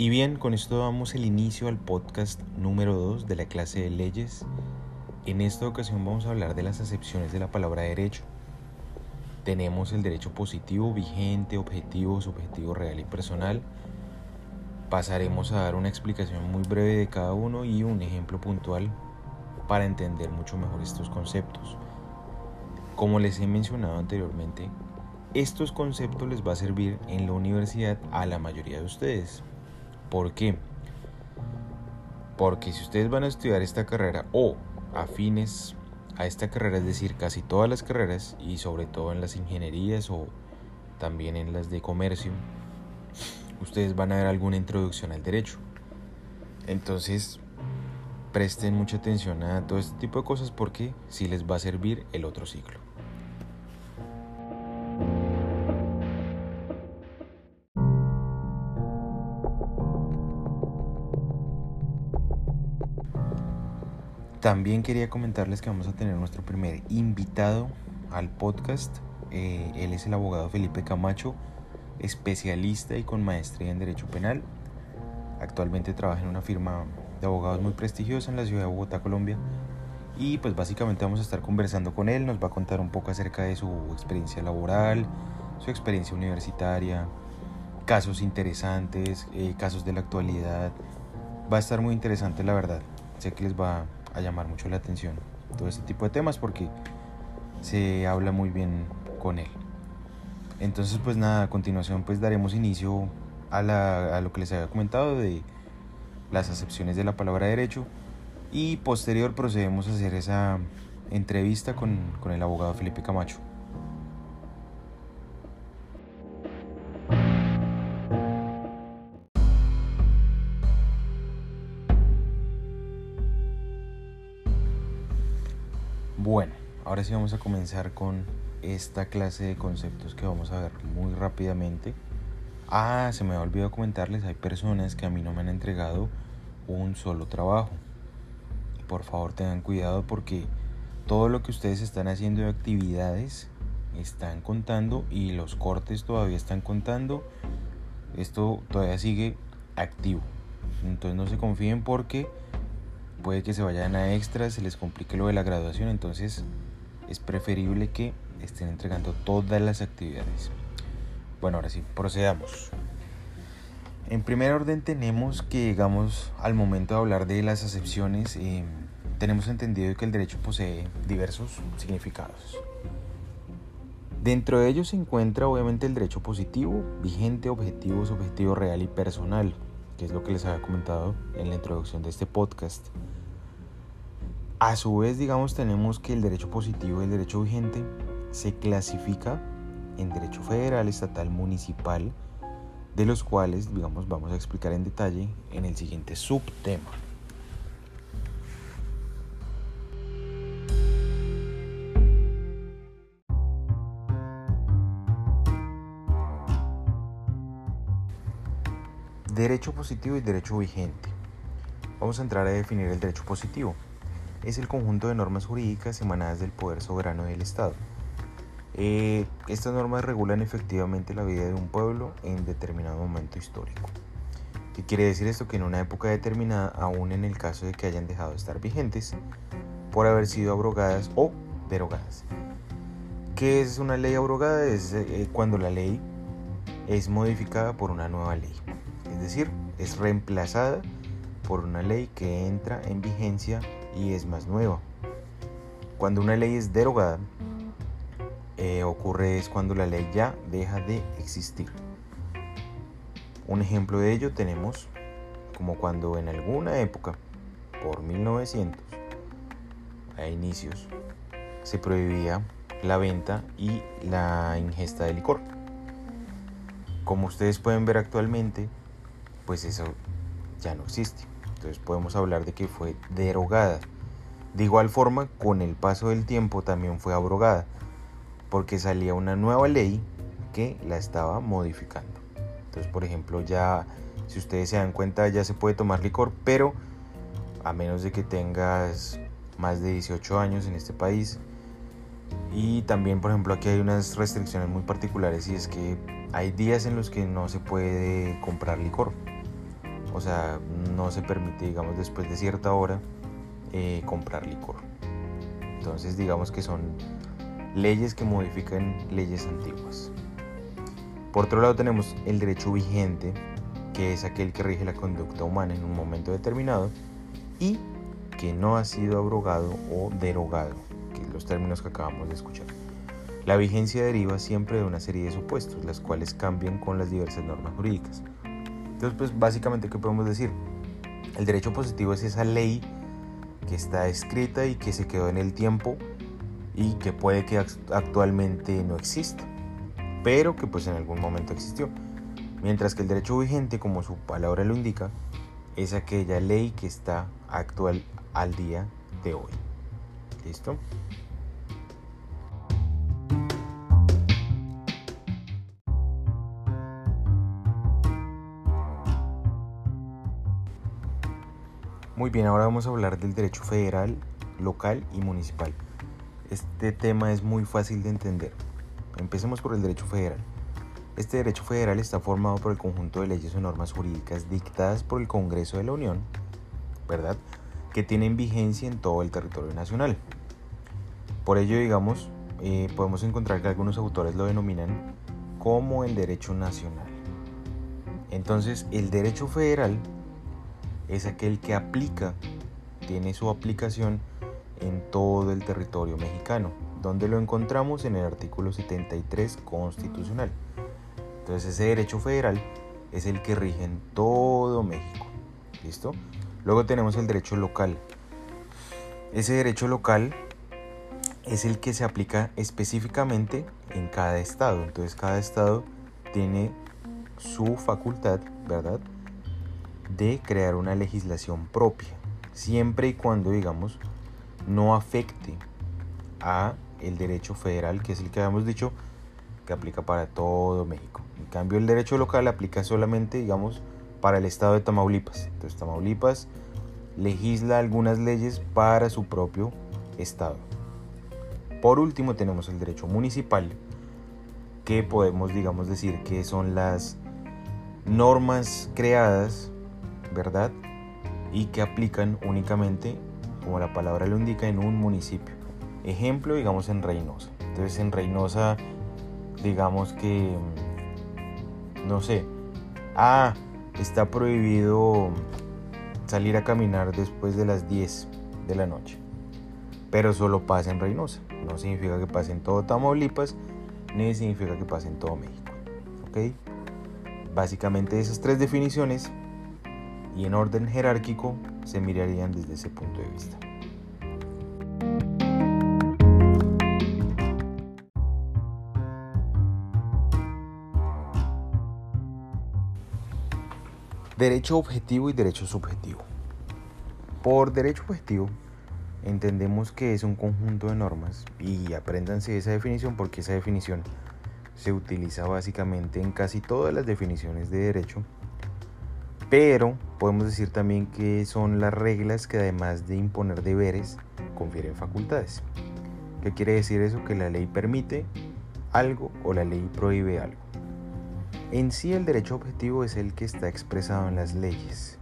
Y bien, con esto damos el inicio al podcast número 2 de la clase de leyes. En esta ocasión vamos a hablar de las acepciones de la palabra derecho. Tenemos el derecho positivo, vigente, objetivo, subjetivo, real y personal. Pasaremos a dar una explicación muy breve de cada uno y un ejemplo puntual para entender mucho mejor estos conceptos. Como les he mencionado anteriormente, estos conceptos les va a servir en la universidad a la mayoría de ustedes, ¿Por qué? Porque si ustedes van a estudiar esta carrera o afines a esta carrera, es decir, casi todas las carreras y sobre todo en las ingenierías o también en las de comercio, ustedes van a ver alguna introducción al derecho. Entonces, presten mucha atención a todo este tipo de cosas porque sí les va a servir el otro ciclo. También quería comentarles que vamos a tener nuestro primer invitado al podcast. Eh, él es el abogado Felipe Camacho, especialista y con maestría en Derecho Penal. Actualmente trabaja en una firma de abogados muy prestigiosa en la ciudad de Bogotá, Colombia. Y pues básicamente vamos a estar conversando con él, nos va a contar un poco acerca de su experiencia laboral, su experiencia universitaria, casos interesantes, eh, casos de la actualidad. Va a estar muy interesante la verdad. Sé que les va a llamar mucho la atención todo este tipo de temas porque se habla muy bien con él. Entonces pues nada, a continuación pues daremos inicio a, la, lo que les había comentado de las acepciones de la palabra derecho y posterior procedemos a hacer esa entrevista con el abogado Felipe Camacho. Ahora sí vamos a comenzar con esta clase de conceptos que vamos a ver muy rápidamente. Ah, se me ha olvidado comentarles, hay personas que a mí no me han entregado un solo trabajo. Por favor tengan cuidado porque todo lo que ustedes están haciendo de actividades están contando y los cortes todavía están contando. Esto todavía sigue activo. Entonces no se confíen porque puede que se vayan a extras, se les complique lo de la graduación, entonces es preferible que estén entregando todas las actividades. Bueno, ahora sí, procedamos. En primer orden tenemos que llegamos al momento de hablar de las acepciones. Eh, tenemos entendido que el derecho posee diversos significados. Dentro de ellos se encuentra obviamente el derecho positivo, vigente, objetivo, subjetivo, real y personal que es lo que les había comentado en la introducción de este podcast. A su vez, digamos, tenemos que el derecho positivo y el derecho vigente se clasifica en derecho federal, estatal, municipal, de los cuales, digamos, vamos a explicar en detalle en el siguiente subtema. Derecho positivo y derecho vigente. Vamos a entrar a definir el derecho positivo. Es el conjunto de normas jurídicas emanadas del poder soberano del Estado. Eh, estas normas regulan efectivamente la vida de un pueblo en determinado momento histórico. ¿Qué quiere decir esto? Que en una época determinada, aún en el caso de que hayan dejado de estar vigentes, por haber sido abrogadas o derogadas. ¿Qué es una ley abrogada? Es eh, cuando la ley es modificada por una nueva ley es decir, es reemplazada por una ley que entra en vigencia y es más nueva. Cuando una ley es derogada, eh, ocurre es cuando la ley ya deja de existir. Un ejemplo de ello tenemos como cuando en alguna época, por 1900, a inicios, se prohibía la venta y la ingesta de licor. Como ustedes pueden ver actualmente, pues eso ya no existe. Entonces podemos hablar de que fue derogada. De igual forma, con el paso del tiempo también fue abrogada, porque salía una nueva ley que la estaba modificando. Entonces, por ejemplo, ya, si ustedes se dan cuenta, ya se puede tomar licor, pero a menos de que tengas más de 18 años en este país. Y también, por ejemplo, aquí hay unas restricciones muy particulares y es que hay días en los que no se puede comprar licor. o sea, no se permite, digamos, después de cierta hora eh, comprar licor. Entonces, digamos que son leyes que modifican leyes antiguas. Por otro lado tenemos el derecho vigente, que es aquel que rige la conducta humana en un momento determinado y que no ha sido abrogado o derogado, que los términos que acabamos de escuchar. La vigencia deriva siempre de una serie de supuestos, las cuales cambian con las diversas normas jurídicas. Entonces, pues básicamente, ¿qué podemos decir? El derecho positivo es esa ley que está escrita y que se quedó en el tiempo y que puede que actualmente no exista, pero que pues en algún momento existió. Mientras que el derecho vigente, como su palabra lo indica, es aquella ley que está actual al día de hoy. ¿Listo? Bien, ahora vamos a hablar del derecho federal, local y municipal. Este tema es muy fácil de entender. Empecemos por el derecho federal. Este derecho federal está formado por el conjunto de leyes o normas jurídicas dictadas por el Congreso de la Unión, ¿verdad? Que tienen vigencia en todo el territorio nacional. Por ello, digamos, eh, podemos encontrar que algunos autores lo denominan como el derecho nacional. Entonces, el derecho federal es aquel que aplica, tiene su aplicación en todo el territorio mexicano, donde lo encontramos en el artículo 73 constitucional. Entonces ese derecho federal es el que rige en todo México. ¿Listo? Luego tenemos el derecho local. Ese derecho local es el que se aplica específicamente en cada estado. Entonces cada estado tiene su facultad, ¿verdad? De crear una legislación propia, siempre y cuando, digamos, no afecte a el derecho federal, que es el que habíamos dicho que aplica para todo México. En cambio, el derecho local aplica solamente, digamos, para el estado de Tamaulipas. Entonces, Tamaulipas legisla algunas leyes para su propio estado. Por último, tenemos el derecho municipal, que podemos, digamos, decir que son las normas creadas ¿verdad? Y que aplican únicamente, como la palabra lo indica, en un municipio. Ejemplo, digamos en Reynosa. Entonces en Reynosa, digamos que, no sé, ah, está prohibido salir a caminar después de las 10 de la noche. Pero solo pasa en Reynosa. No significa que pase en todo Tamaulipas, ni significa que pase en todo México. ¿Ok? Básicamente esas tres definiciones y en orden jerárquico se mirarían desde ese punto de vista. Derecho objetivo y derecho subjetivo. Por derecho objetivo entendemos que es un conjunto de normas y apréndanse esa definición porque esa definición se utiliza básicamente en casi todas las definiciones de derecho pero podemos decir también que son las reglas que además de imponer deberes, confieren facultades. ¿Qué quiere decir eso? Que la ley permite algo o la ley prohíbe algo. En sí el derecho objetivo es el que está expresado en las leyes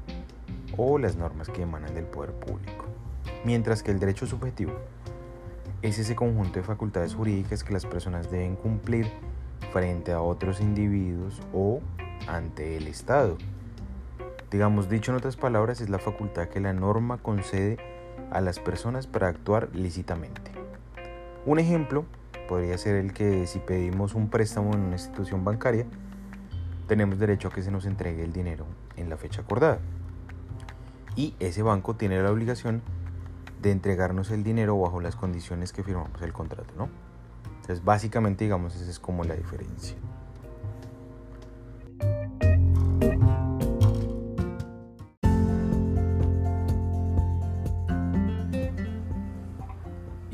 o las normas que emanan del poder público, mientras que el derecho subjetivo es ese conjunto de facultades jurídicas que las personas deben cumplir frente a otros individuos o ante el Estado Digamos, dicho en otras palabras, es la facultad que la norma concede a las personas para actuar lícitamente. Un ejemplo podría ser el que si pedimos un préstamo en una institución bancaria, tenemos derecho a que se nos entregue el dinero en la fecha acordada. Y ese banco tiene la obligación de entregarnos el dinero bajo las condiciones que firmamos el contrato, ¿no? Entonces, básicamente, digamos, esa es como la diferencia.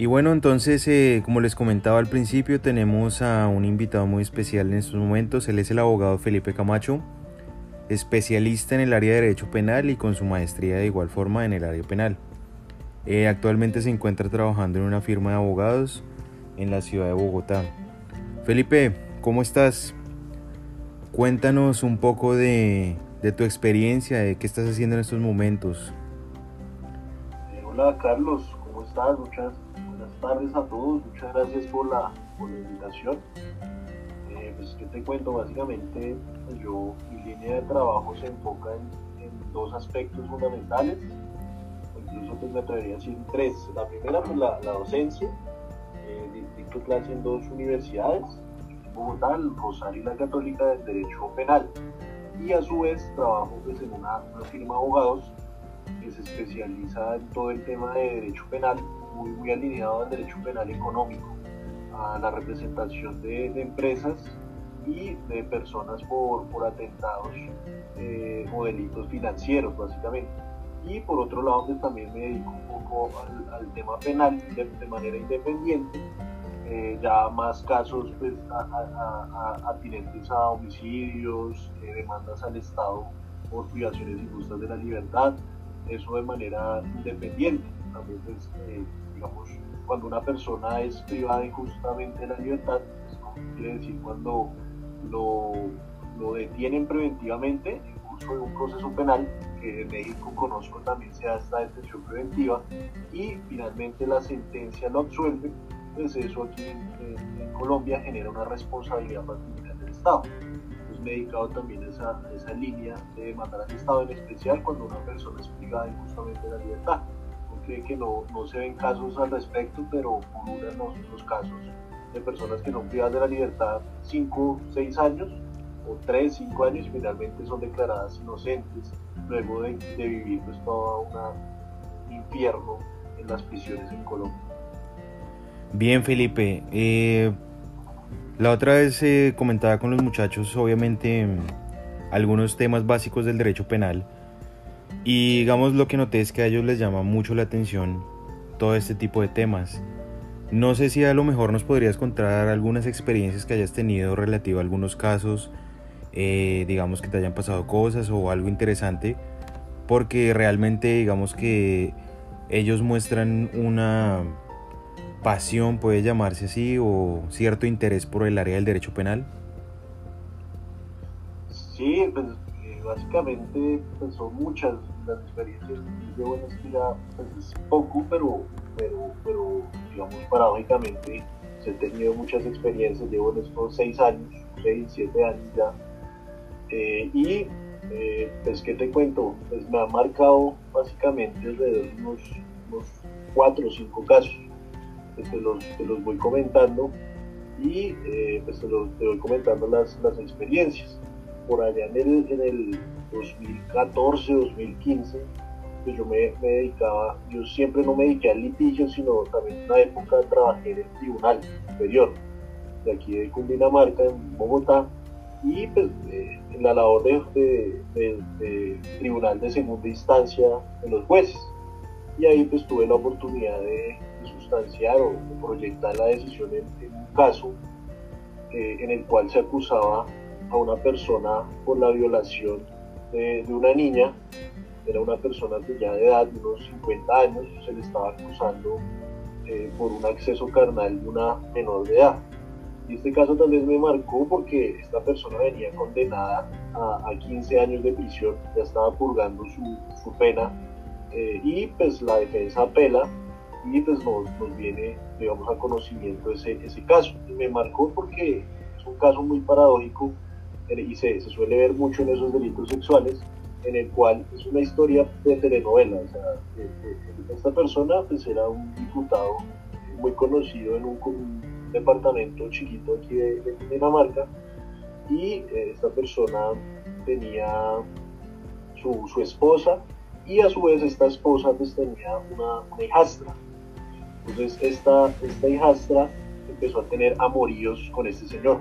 Y bueno, entonces, eh, como les comentaba al principio, tenemos a un invitado muy especial en estos momentos. Él es el abogado Felipe Camacho, especialista en el área de derecho penal y con su maestría de igual forma en el área penal. Eh, actualmente se encuentra trabajando en una firma de abogados en la ciudad de Bogotá. Felipe, ¿cómo estás? Cuéntanos un poco de de tu experiencia, de qué estás haciendo en estos momentos. Eh, hola Carlos, ¿cómo estás? Muchas tardes a todos, muchas gracias por la, invitación. Eh, pues, ¿qué te cuento? Básicamente, pues, yo, mi línea de trabajo se enfoca en, dos aspectos fundamentales, incluso pues, me atrevería a decir tres. La primera, pues la, docencia, eh, dicto clase en dos universidades, Bogotá, el Rosario y la Católica del Derecho Penal. Y a su vez trabajo pues, en una, firma de abogados que se especializa en todo el tema de derecho penal, muy, muy alineado al derecho penal económico, a la representación de, empresas y de personas por, por atentados eh, o delitos financieros, básicamente. Y por otro lado, pues, también me dedico un poco al, tema penal de manera independiente eh, ya más casos pues, atinentes a, homicidios, eh, demandas al Estado por privaciones injustas de la libertad, eso de manera independiente. También, pues, eh, digamos, cuando una persona es privada injustamente de la libertad, quiere decir cuando lo, lo detienen preventivamente en curso de un proceso penal, que en México conozco también se da esta detención preventiva, y finalmente la sentencia lo absuelve pues eso aquí en, Colombia genera una responsabilidad particular del Estado. Pues me he dedicado también esa, esa línea de mandar al Estado, en especial cuando una persona es privada injustamente de la libertad. Cree que no, no se ven casos al respecto, pero ocurren los, los casos de personas que son privadas de la libertad 5, 6 años o 3, 5 años y finalmente son declaradas inocentes luego de, de vivir pues todo un infierno en las prisiones en Colombia. Bien, Felipe. Eh, la otra vez eh, comentaba con los muchachos, obviamente, algunos temas básicos del derecho penal. Y digamos lo que noté es que a ellos les llama mucho la atención todo este tipo de temas. No sé si a lo mejor nos podrías contar algunas experiencias que hayas tenido relativo a algunos casos, eh, digamos que te hayan pasado cosas o algo interesante, porque realmente digamos que ellos muestran una pasión, puede llamarse así, o cierto interés por el área del derecho penal? Sí, pues eh, básicamente pues, son muchas las experiencias que llevo en esto ya pues, es poco, pero, pero, pero digamos paradójicamente pues, he tenido muchas experiencias, llevo en estos seis años, seis, siete años ya, eh, y eh, pues qué te cuento, pues me ha marcado básicamente alrededor de unos, unos cuatro o cinco casos pues te los, te los voy comentando y eh, pues te, los, te, voy comentando las, las experiencias. Por allá en el, en el 2014, 2015, pues yo me, dedicaba, yo siempre no me dediqué al litigio, sino también en una época trabajé en el Tribunal Superior de aquí de Cundinamarca, en Bogotá, y pues eh, en la labor de, de, de, Tribunal de Segunda Instancia de los jueces. Y ahí pues tuve la oportunidad de, o proyectar la decisión en, un caso eh, en el cual se acusaba a una persona por la violación de, una niña, era una persona que ya de edad, de unos 50 años, se le estaba acusando eh, por un acceso carnal de una menor de edad. Y este caso tal vez me marcó porque esta persona venía condenada a, 15 años de prisión, ya estaba purgando su, pena eh, y pues la defensa apela y pues nos, nos, viene, digamos, a conocimiento ese, ese caso. Y me marcó porque es un caso muy paradójico y se, suele ver mucho en esos delitos sexuales, en el cual es una historia de telenovela. Esta persona pues era un diputado muy conocido en un, departamento chiquito aquí de, Dinamarca y eh, esta persona tenía su, su, esposa y a su vez esta esposa pues tenía una, una hijastra entonces esta, esta hijastra empezó a tener amoríos con este señor.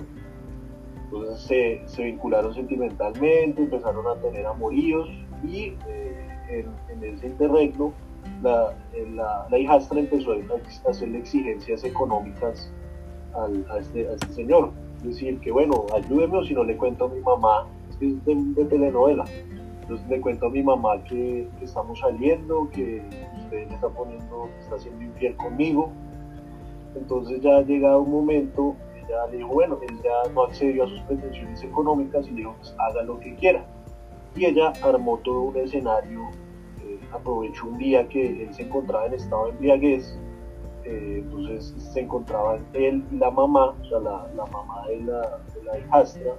Entonces se, se vincularon sentimentalmente, empezaron a tener amoríos y eh, en, ese interregno la, la, la, hijastra empezó a hacerle exigencias económicas al, a, este, este, señor. Decir, que bueno, ayúdeme o si no le cuento a mi mamá, es es de, telenovela. Entonces le cuento a mi mamá que, que estamos saliendo, que usted me está poniendo, está siendo infiel conmigo. Entonces ya ha llegado un momento, ella le dijo, bueno, él ya no accedió a sus pretensiones económicas y le dijo, pues haga lo que quiera. y ella armó todo un escenario, eh, aprovechó un día que él se encontraba en estado de embriaguez, eh, entonces se encontraban él y la mamá, o sea, la, mamá de la, de hijastra,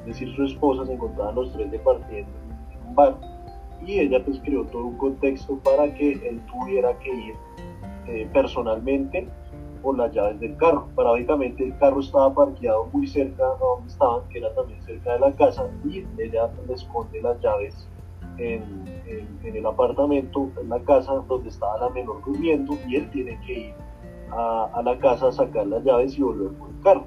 es decir, su esposa, se encontraban los tres departiendo en un bar y ella pues creó todo un contexto para que él tuviera que ir eh, personalmente las llaves del carro. Paradójicamente el carro estaba parqueado muy cerca de donde estaban, que era también cerca de la casa, y ella le esconde las llaves en, el apartamento, en la casa donde estaba la menor durmiendo, y él tiene que ir a, a la casa a sacar las llaves y volver por el carro.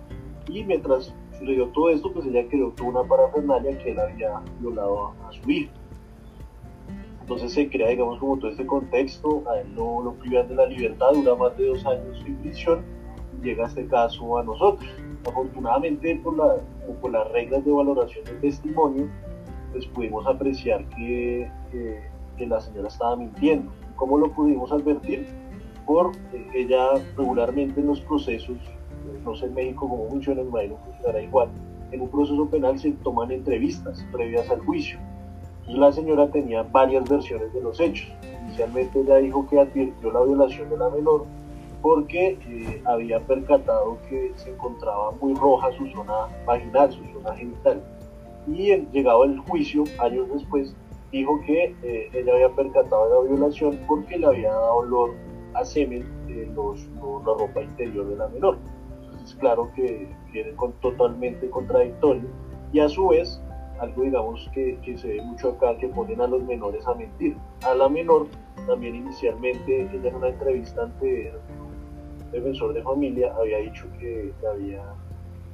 Y mientras sucedió todo esto, pues ella creó toda una parafernalia que él había violado a, a su hijo. Entonces se crea, digamos, como todo este contexto, a él no lo privan de la libertad, dura más de dos años en prisión, llega este caso a nosotros. Afortunadamente, por, la, por las reglas de valoración del testimonio, pues pudimos apreciar que, la señora estaba mintiendo. ¿Cómo lo pudimos advertir? Por eh, ella regularmente en los procesos, no sé en México cómo funciona, en Madrid funcionará igual, en un proceso penal se toman entrevistas previas al juicio la señora tenía varias versiones de los hechos. Inicialmente ella dijo que advirtió la violación de la menor porque eh, había percatado que se encontraba muy roja su zona vaginal, su zona genital. Y llegado el juicio, años después, dijo que eh, ella había percatado de la violación porque le había dado olor a semen en los, la ropa interior de la menor. Entonces, claro que viene con, totalmente contradictorio. Y a su vez, algo digamos que, que, se ve mucho acá, que ponen a los menores a mentir. A la menor, también inicialmente, ella en una entrevista ante un defensor de familia había dicho que, había,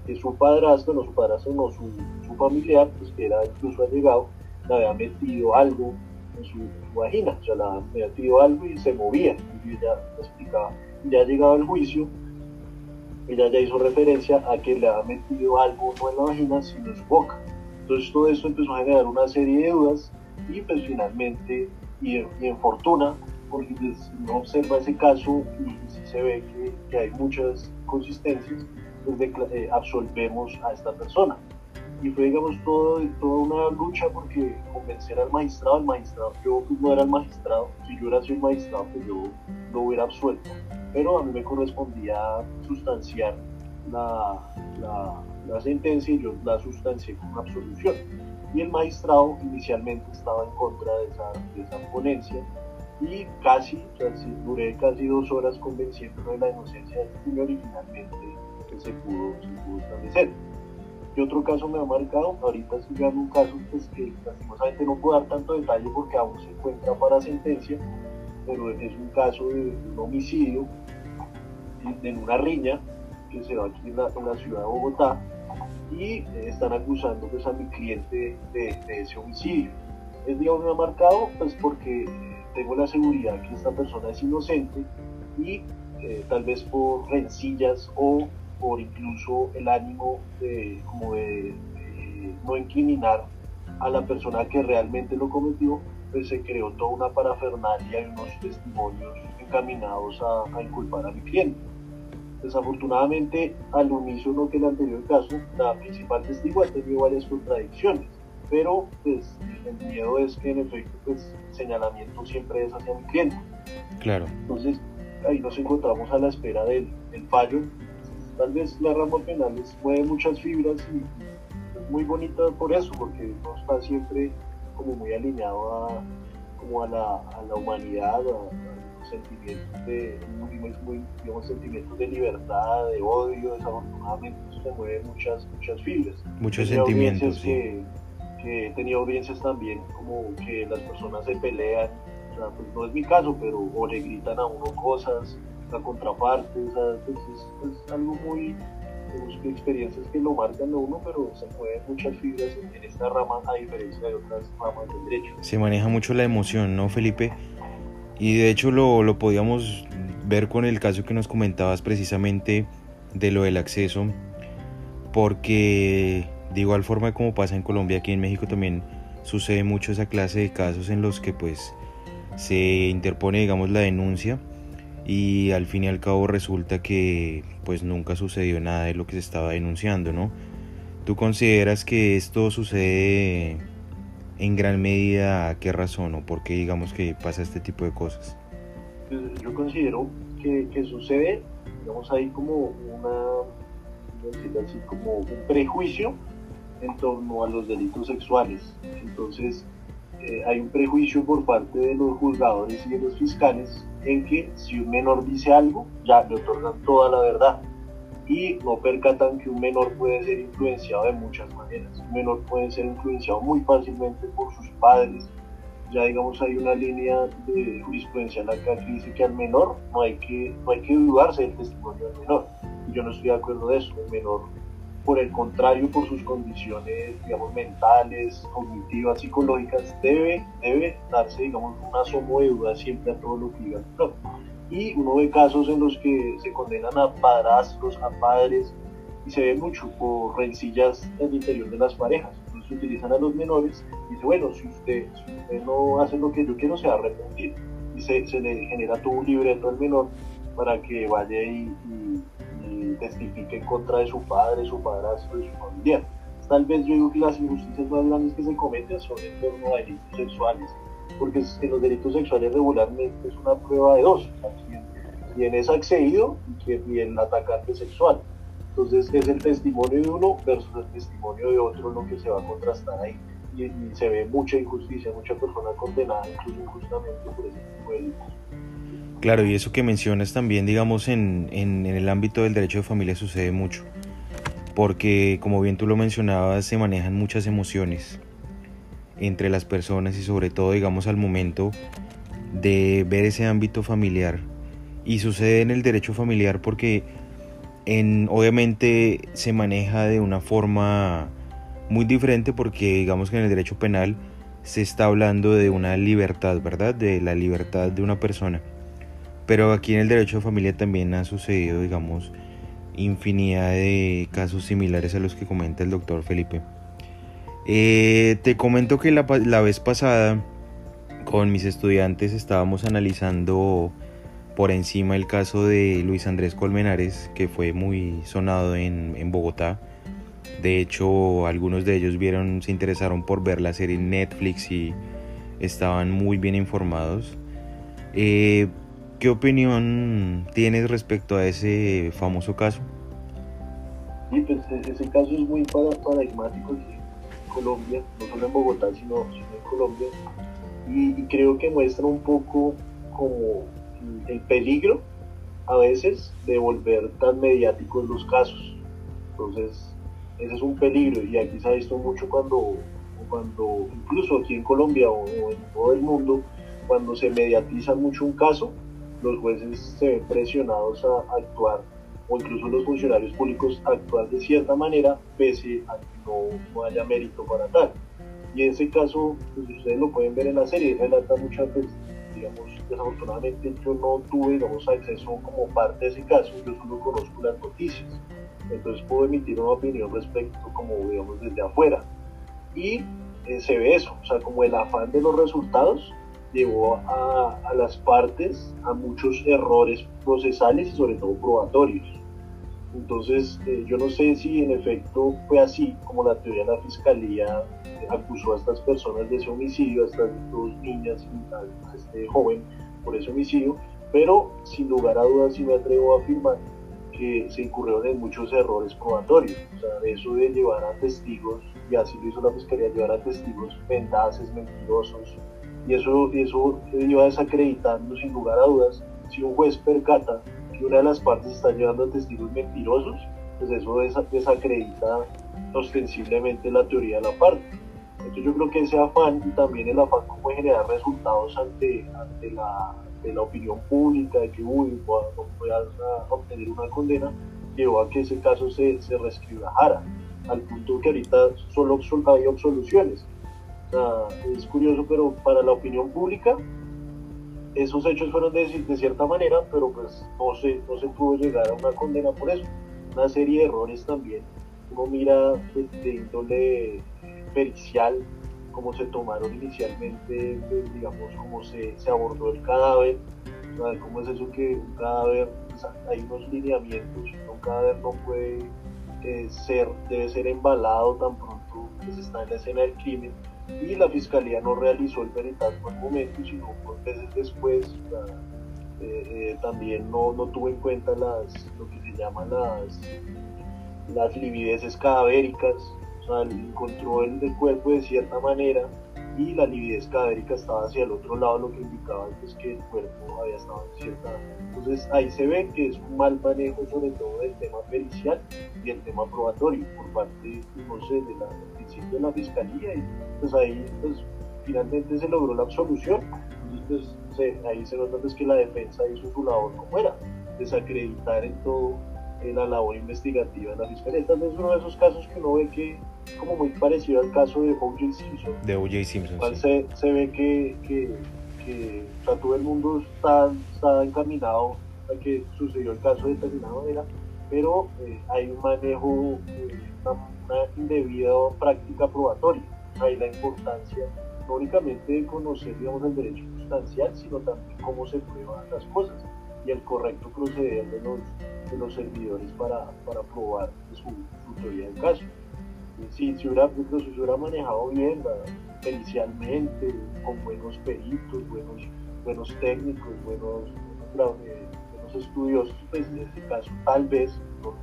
que su padrastro, no su padrastro, no su, su familiar, pues que era incluso allegado, le había metido algo en su, vagina, o sea, le había metido algo y se movía, y ella explicaba. Ya llegado el juicio, ella ya hizo referencia a que le había metido algo no en la vagina, sino en su boca entonces todo esto empezó a generar una serie de dudas y pues finalmente, y, en fortuna, porque pues, uno observa ese caso y, sí se ve que, hay muchas consistencias, pues eh, absolvemos a esta persona. Y fue, digamos, todo, toda una lucha porque convencer al magistrado, el magistrado, yo pues, no era el magistrado, si yo hubiera sido magistrado, pues yo lo hubiera absuelto, pero a mí me correspondía sustanciar la la sentencia y yo la sustancié con absolución. Y el magistrado inicialmente estaba en contra de esa, de esa ponencia y casi, o duré casi dos horas convenciéndolo de la inocencia del señor y finalmente pues, se, pudo, se pudo establecer. ¿Qué otro caso me ha marcado? Ahorita estoy dando un caso pues, que lastimosamente no puedo dar tanto detalle porque aún se encuentra para sentencia, pero es un caso de un homicidio en una riña que se da aquí en en la ciudad de Bogotá y eh, están acusando pues, a mi cliente de, ese homicidio. Es digamos me ha marcado pues porque tengo la seguridad que esta persona es inocente y eh, tal vez por rencillas o por incluso el ánimo de, como de, no incriminar a la persona que realmente lo cometió, pues se creó toda una parafernalia y unos testimonios encaminados a inculpar a mi cliente. Desafortunadamente, al unísono que el anterior caso, la principal testigo ha tenido varias contradicciones, pero pues, el miedo es que en efecto pues, el señalamiento siempre es hacia mi cliente. Claro. Entonces, ahí nos encontramos a la espera del, fallo. Tal vez la rama penal les mueve muchas fibras y es muy bonita por eso, porque no está siempre como muy alineado a, como a, la, a la humanidad, a, sentimientos de, muy, digamos, sentimientos de libertad, de odio, desafortunadamente se mueven muchas, muchas fibras. Muchos sentimientos. Que, que he tenido audiencias también como que las personas se pelean, o sea, pues no es mi caso, pero o le gritan a uno cosas, la contraparte, o sea, pues es, algo muy, experiencias que lo marcan a uno, pero se mueven muchas fibras en, en, esta rama a diferencia de otras ramas del derecho. Se maneja mucho la emoción, ¿no, Felipe? Y de hecho lo, lo podíamos ver con el caso que nos comentabas precisamente de lo del acceso, porque de igual forma como pasa en Colombia, aquí en México también sucede mucho esa clase de casos en los que pues se interpone digamos la denuncia y al fin y al cabo resulta que pues nunca sucedió nada de lo que se estaba denunciando, ¿no? ¿Tú consideras que esto sucede en gran medida a qué razón o por qué digamos que pasa este tipo de cosas? Pues, yo considero que, sucede, digamos, hay como una, como un prejuicio en torno a los delitos sexuales. Entonces, eh, hay un prejuicio por parte de los juzgadores y de los fiscales en que si un menor dice algo, ya le otorgan toda la verdad y no percatan que un menor puede ser influenciado de muchas maneras. Un menor puede ser influenciado muy fácilmente por sus padres. Ya digamos hay una línea de jurisprudencia en la que dice que al menor no hay que, no hay que dudarse del testimonio del menor. Y yo no estoy de acuerdo de eso. El menor, por el contrario, por sus condiciones, digamos, mentales, cognitivas, psicológicas, debe, debe darse, digamos, un asomo de duda siempre a todo lo que diga el menor y uno ve casos en los que se condenan a padrastros, a padres, y se ve mucho por rencillas en el interior de las parejas. Entonces utilizan a los menores y dice, bueno, si usted, no hace lo que yo quiero, se va a arrepentir. Y se, se le genera todo un libreto al menor para que vaya y, testifique en contra de su padre, su padrastro y su familiar. Tal vez yo digo que las injusticias más grandes que se cometen son en torno a delitos sexuales porque en los delitos sexuales regularmente es una prueba de dos, quien, es accedido y, el atacante sexual. Entonces es el testimonio de uno versus el testimonio de otro lo que se va a contrastar ahí. Y, se ve mucha injusticia, mucha persona condenada incluso injustamente por ese tipo de delitos. Claro, y eso que mencionas también, digamos, en, en, en el ámbito del derecho de familia sucede mucho, porque como bien tú lo mencionabas, se manejan muchas emociones entre las personas y sobre todo digamos al momento de ver ese ámbito familiar y sucede en el derecho familiar porque en, obviamente se maneja de una forma muy diferente porque digamos que en el derecho penal se está hablando de una libertad, ¿verdad? De la libertad de una persona. Pero aquí en el derecho de familia también ha sucedido, digamos, infinidad de casos similares a los que comenta el doctor Felipe. Eh, te comento que la, la, vez pasada con mis estudiantes estábamos analizando por encima el caso de Luis Andrés Colmenares, que fue muy sonado en, en Bogotá. De hecho, algunos de ellos vieron, se interesaron por ver la serie en Netflix y estaban muy bien informados. Eh, ¿Qué opinión tienes respecto a ese famoso caso? Sí, pues e-, ese caso es muy paradigmático Colombia, no solo en Bogotá, sino, en Colombia, y, creo que muestra un poco como el peligro a veces de volver tan mediáticos los casos. Entonces, ese es un peligro y aquí se ha visto mucho cuando, cuando incluso aquí en Colombia o, en todo el mundo, cuando se mediatiza mucho un caso, los jueces se ven presionados a actuar o incluso los funcionarios públicos actuar de cierta manera pese a que no, haya mérito para tal. Y en ese caso, pues ustedes lo pueden ver en la serie, relata muchas veces, digamos, desafortunadamente yo no tuve, digamos, acceso como parte de ese caso, yo solo conozco las noticias, entonces puedo emitir una opinión respecto, como digamos, desde afuera. Y eh, se ve eso, o sea, como el afán de los resultados llevó a, a, las partes a muchos errores procesales y sobre todo probatorios. Entonces, eh, yo no sé si en efecto fue así como la teoría de la fiscalía acusó a estas personas de ese homicidio, a estas dos niñas y a este joven por ese homicidio, pero sin lugar a dudas sí me atrevo a afirmar que se incurrieron en muchos errores probatorios. O sea, eso de llevar a testigos, y así lo hizo la fiscalía, llevar a testigos mendaces, mentirosos, y eso, eso iba desacreditando sin lugar a dudas. Si un juez percata que una de las partes está llevando a testigos mentirosos, pues eso desacredita ostensiblemente la teoría de la parte. Entonces yo creo que ese afán y también el afán como de generar resultados ante, ante la, la opinión pública de que uy, puedan obtener una condena, llevó a que ese caso se, se resquebrajara, al punto que ahorita solo hay absoluciones es curioso, pero para la opinión pública, esos hechos fueron de, cierta manera, pero pues no se, no se pudo llegar a una condena por eso. Una serie de errores también. Uno mira de, índole pericial, cómo se tomaron inicialmente, pues, digamos, cómo se, se, abordó el cadáver, cómo es eso que un cadáver, pues, hay unos lineamientos, un cadáver no puede eh, ser, debe ser embalado tan pronto que se está en la escena del crimen y la fiscalía no realizó el peritaje al momento, sino dos veces después eh, eh, también no, no, tuvo en cuenta las, lo que se llaman las, las livideces cadavéricas, o sea, el, el cuerpo de cierta manera y la lividez cadérica estaba hacia el otro lado, lo que indicaba es pues, que el cuerpo había estado en cierta... Entonces ahí se ve que es un mal manejo sobre todo del tema pericial y el tema probatorio por parte, no sé, de la, de la fiscalía y pues ahí pues finalmente se logró la absolución. Entonces pues, ahí se nota pues, que la defensa hizo su labor como era, desacreditar en todo la labor investigativa de la fiscalía. Entonces es uno de esos casos que uno ve que como muy parecido al caso de O.J. Simpson. De O.J. Simpson. Sí. Se, se, ve que, que, que o sea, todo el mundo está, está, encaminado a que sucedió el caso de determinada manera, pero eh, hay un manejo, eh, una, una, indebida práctica probatoria. Hay la importancia no únicamente de conocer digamos, el derecho sustancial, sino también cómo se prueban las cosas y el correcto proceder de los, de los servidores para, para probar su, su teoría del caso si se hubiera, si hubiera manejado bien pericialmente, con buenos peritos, buenos, buenos técnicos, buenos, buenos, buenos estudiosos, pues en este caso tal vez, no,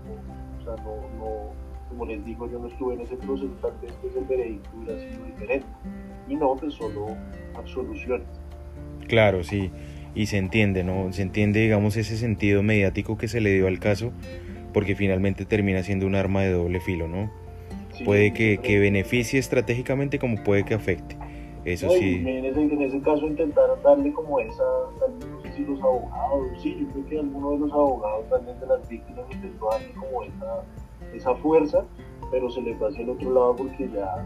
como les digo, yo no estuve en ese proceso, tal vez pues, el veredicto hubiera sido diferente. Y no, pues solo absoluciones. Claro, sí, y se entiende, ¿no? Se entiende, digamos, ese sentido mediático que se le dio al caso, porque finalmente termina siendo un arma de doble filo, ¿no? puede que, que, beneficie estratégicamente como puede que afecte. Eso no, sí. En ese, en ese, caso intentaron darle como esa, no sé si los abogados, sí, yo creo que alguno de los abogados también de las víctimas intentó darle como esa, esa fuerza, pero se le fue hacia el otro lado porque ya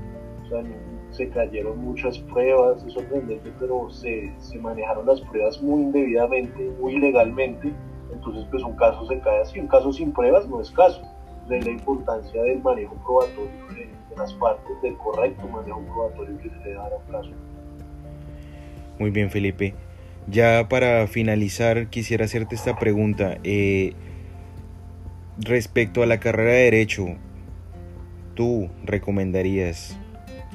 se cayeron muchas pruebas, es sorprendente, pero se, se manejaron las pruebas muy indebidamente, muy ilegalmente, entonces pues un caso se cae así, un caso sin pruebas no es caso de la importancia del manejo probatorio de, de, las partes, del correcto manejo probatorio que se le da a un caso. Muy bien, Felipe. Ya para finalizar, quisiera hacerte esta pregunta. Eh, respecto a la carrera de Derecho, ¿tú recomendarías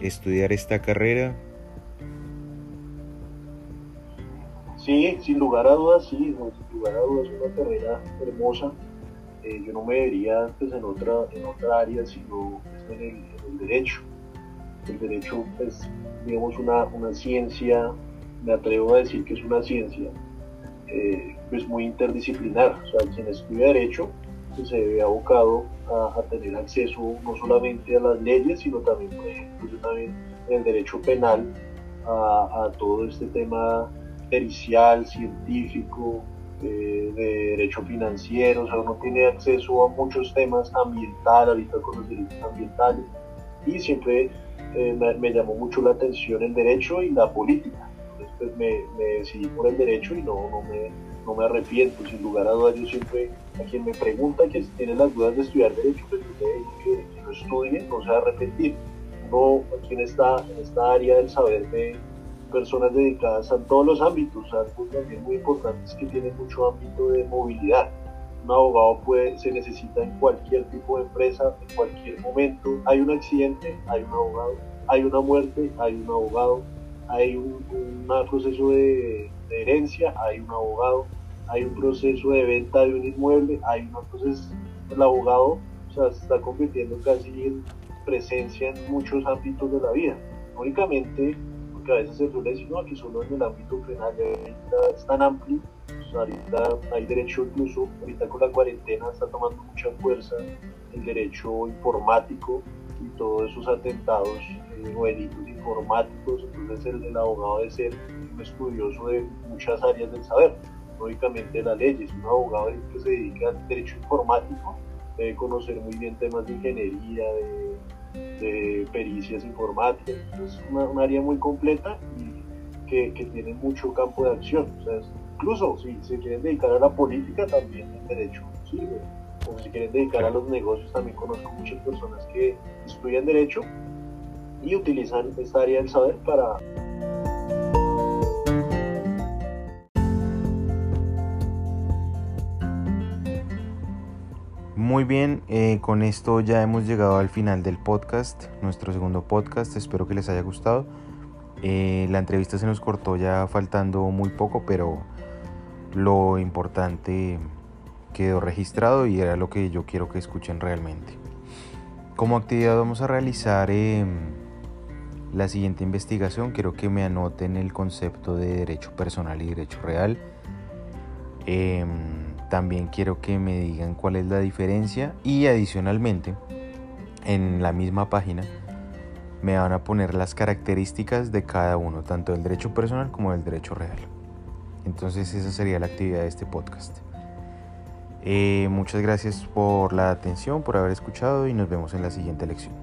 estudiar esta carrera? Sí, sin lugar a dudas, sí, sin lugar a dudas, es una carrera hermosa eh, yo no me vería pues, en, otra, en otra área, sino pues, en, el, derecho. El derecho es, digamos, una, una, ciencia, me atrevo a decir que es una ciencia, eh, pues muy interdisciplinar. O sea, quien estudia derecho pues, se ve abocado a, a, tener acceso no solamente a las leyes, sino también, por ejemplo, yo también el derecho penal, a, a todo este tema pericial, científico, de, de, derecho financiero, o sea, uno tiene acceso a muchos temas ambientales, ahorita con los derechos ambientales, y siempre eh, me, me, llamó mucho la atención el derecho y la política. Entonces pues, me, me, decidí por el derecho y no, no, me, no me arrepiento, sin lugar a dudas, yo siempre, a quien me pregunta que si tiene las dudas de estudiar derecho, pues yo le digo que, que no estudie, no se va a arrepentir. No, aquí en esta, en esta área del saber de personas dedicadas a todos los ámbitos, algo también muy importante es que tiene mucho ámbito de movilidad. Un abogado puede, se necesita en cualquier tipo de empresa, en cualquier momento. Hay un accidente, hay un abogado. Hay una muerte, hay un abogado. Hay un, proceso de, herencia, hay un abogado. Hay un proceso de venta de un inmueble, hay un entonces el abogado o sea, se está convirtiendo casi en presencia en muchos ámbitos de la vida. Únicamente que a veces se suele decir, no, aquí solo en el ámbito penal es tan amplio, pues ahorita hay derecho incluso, ahorita con la cuarentena está tomando mucha fuerza el derecho informático y todos esos atentados eh, delitos informáticos, entonces el, el, abogado debe ser un estudioso de muchas áreas del saber, no únicamente de la ley, es un abogado que se dedica al derecho informático, debe conocer muy bien temas de ingeniería, de pericias informáticas. Es una, un área muy completa y que, que, tiene mucho campo de acción. O sea, incluso si se quieren dedicar a la política, también el derecho sirve. O si quieren dedicar a los negocios, también conozco muchas personas que estudian derecho y utilizan esta área del saber para Muy bien, eh, con esto ya hemos llegado al final del podcast, nuestro segundo podcast, espero que les haya gustado. Eh, la entrevista se nos cortó ya faltando muy poco, pero lo importante quedó registrado y era lo que yo quiero que escuchen realmente. Como actividad vamos a realizar em, la siguiente investigación. Quiero que me anoten el concepto de derecho personal y derecho real. Em, también quiero que me digan cuál es la diferencia y adicionalmente en la misma página me van a poner las características de cada uno, tanto del derecho personal como del derecho real. Entonces esa sería la actividad de este podcast. Eh, muchas gracias por la atención, por haber escuchado y nos vemos en la siguiente lección.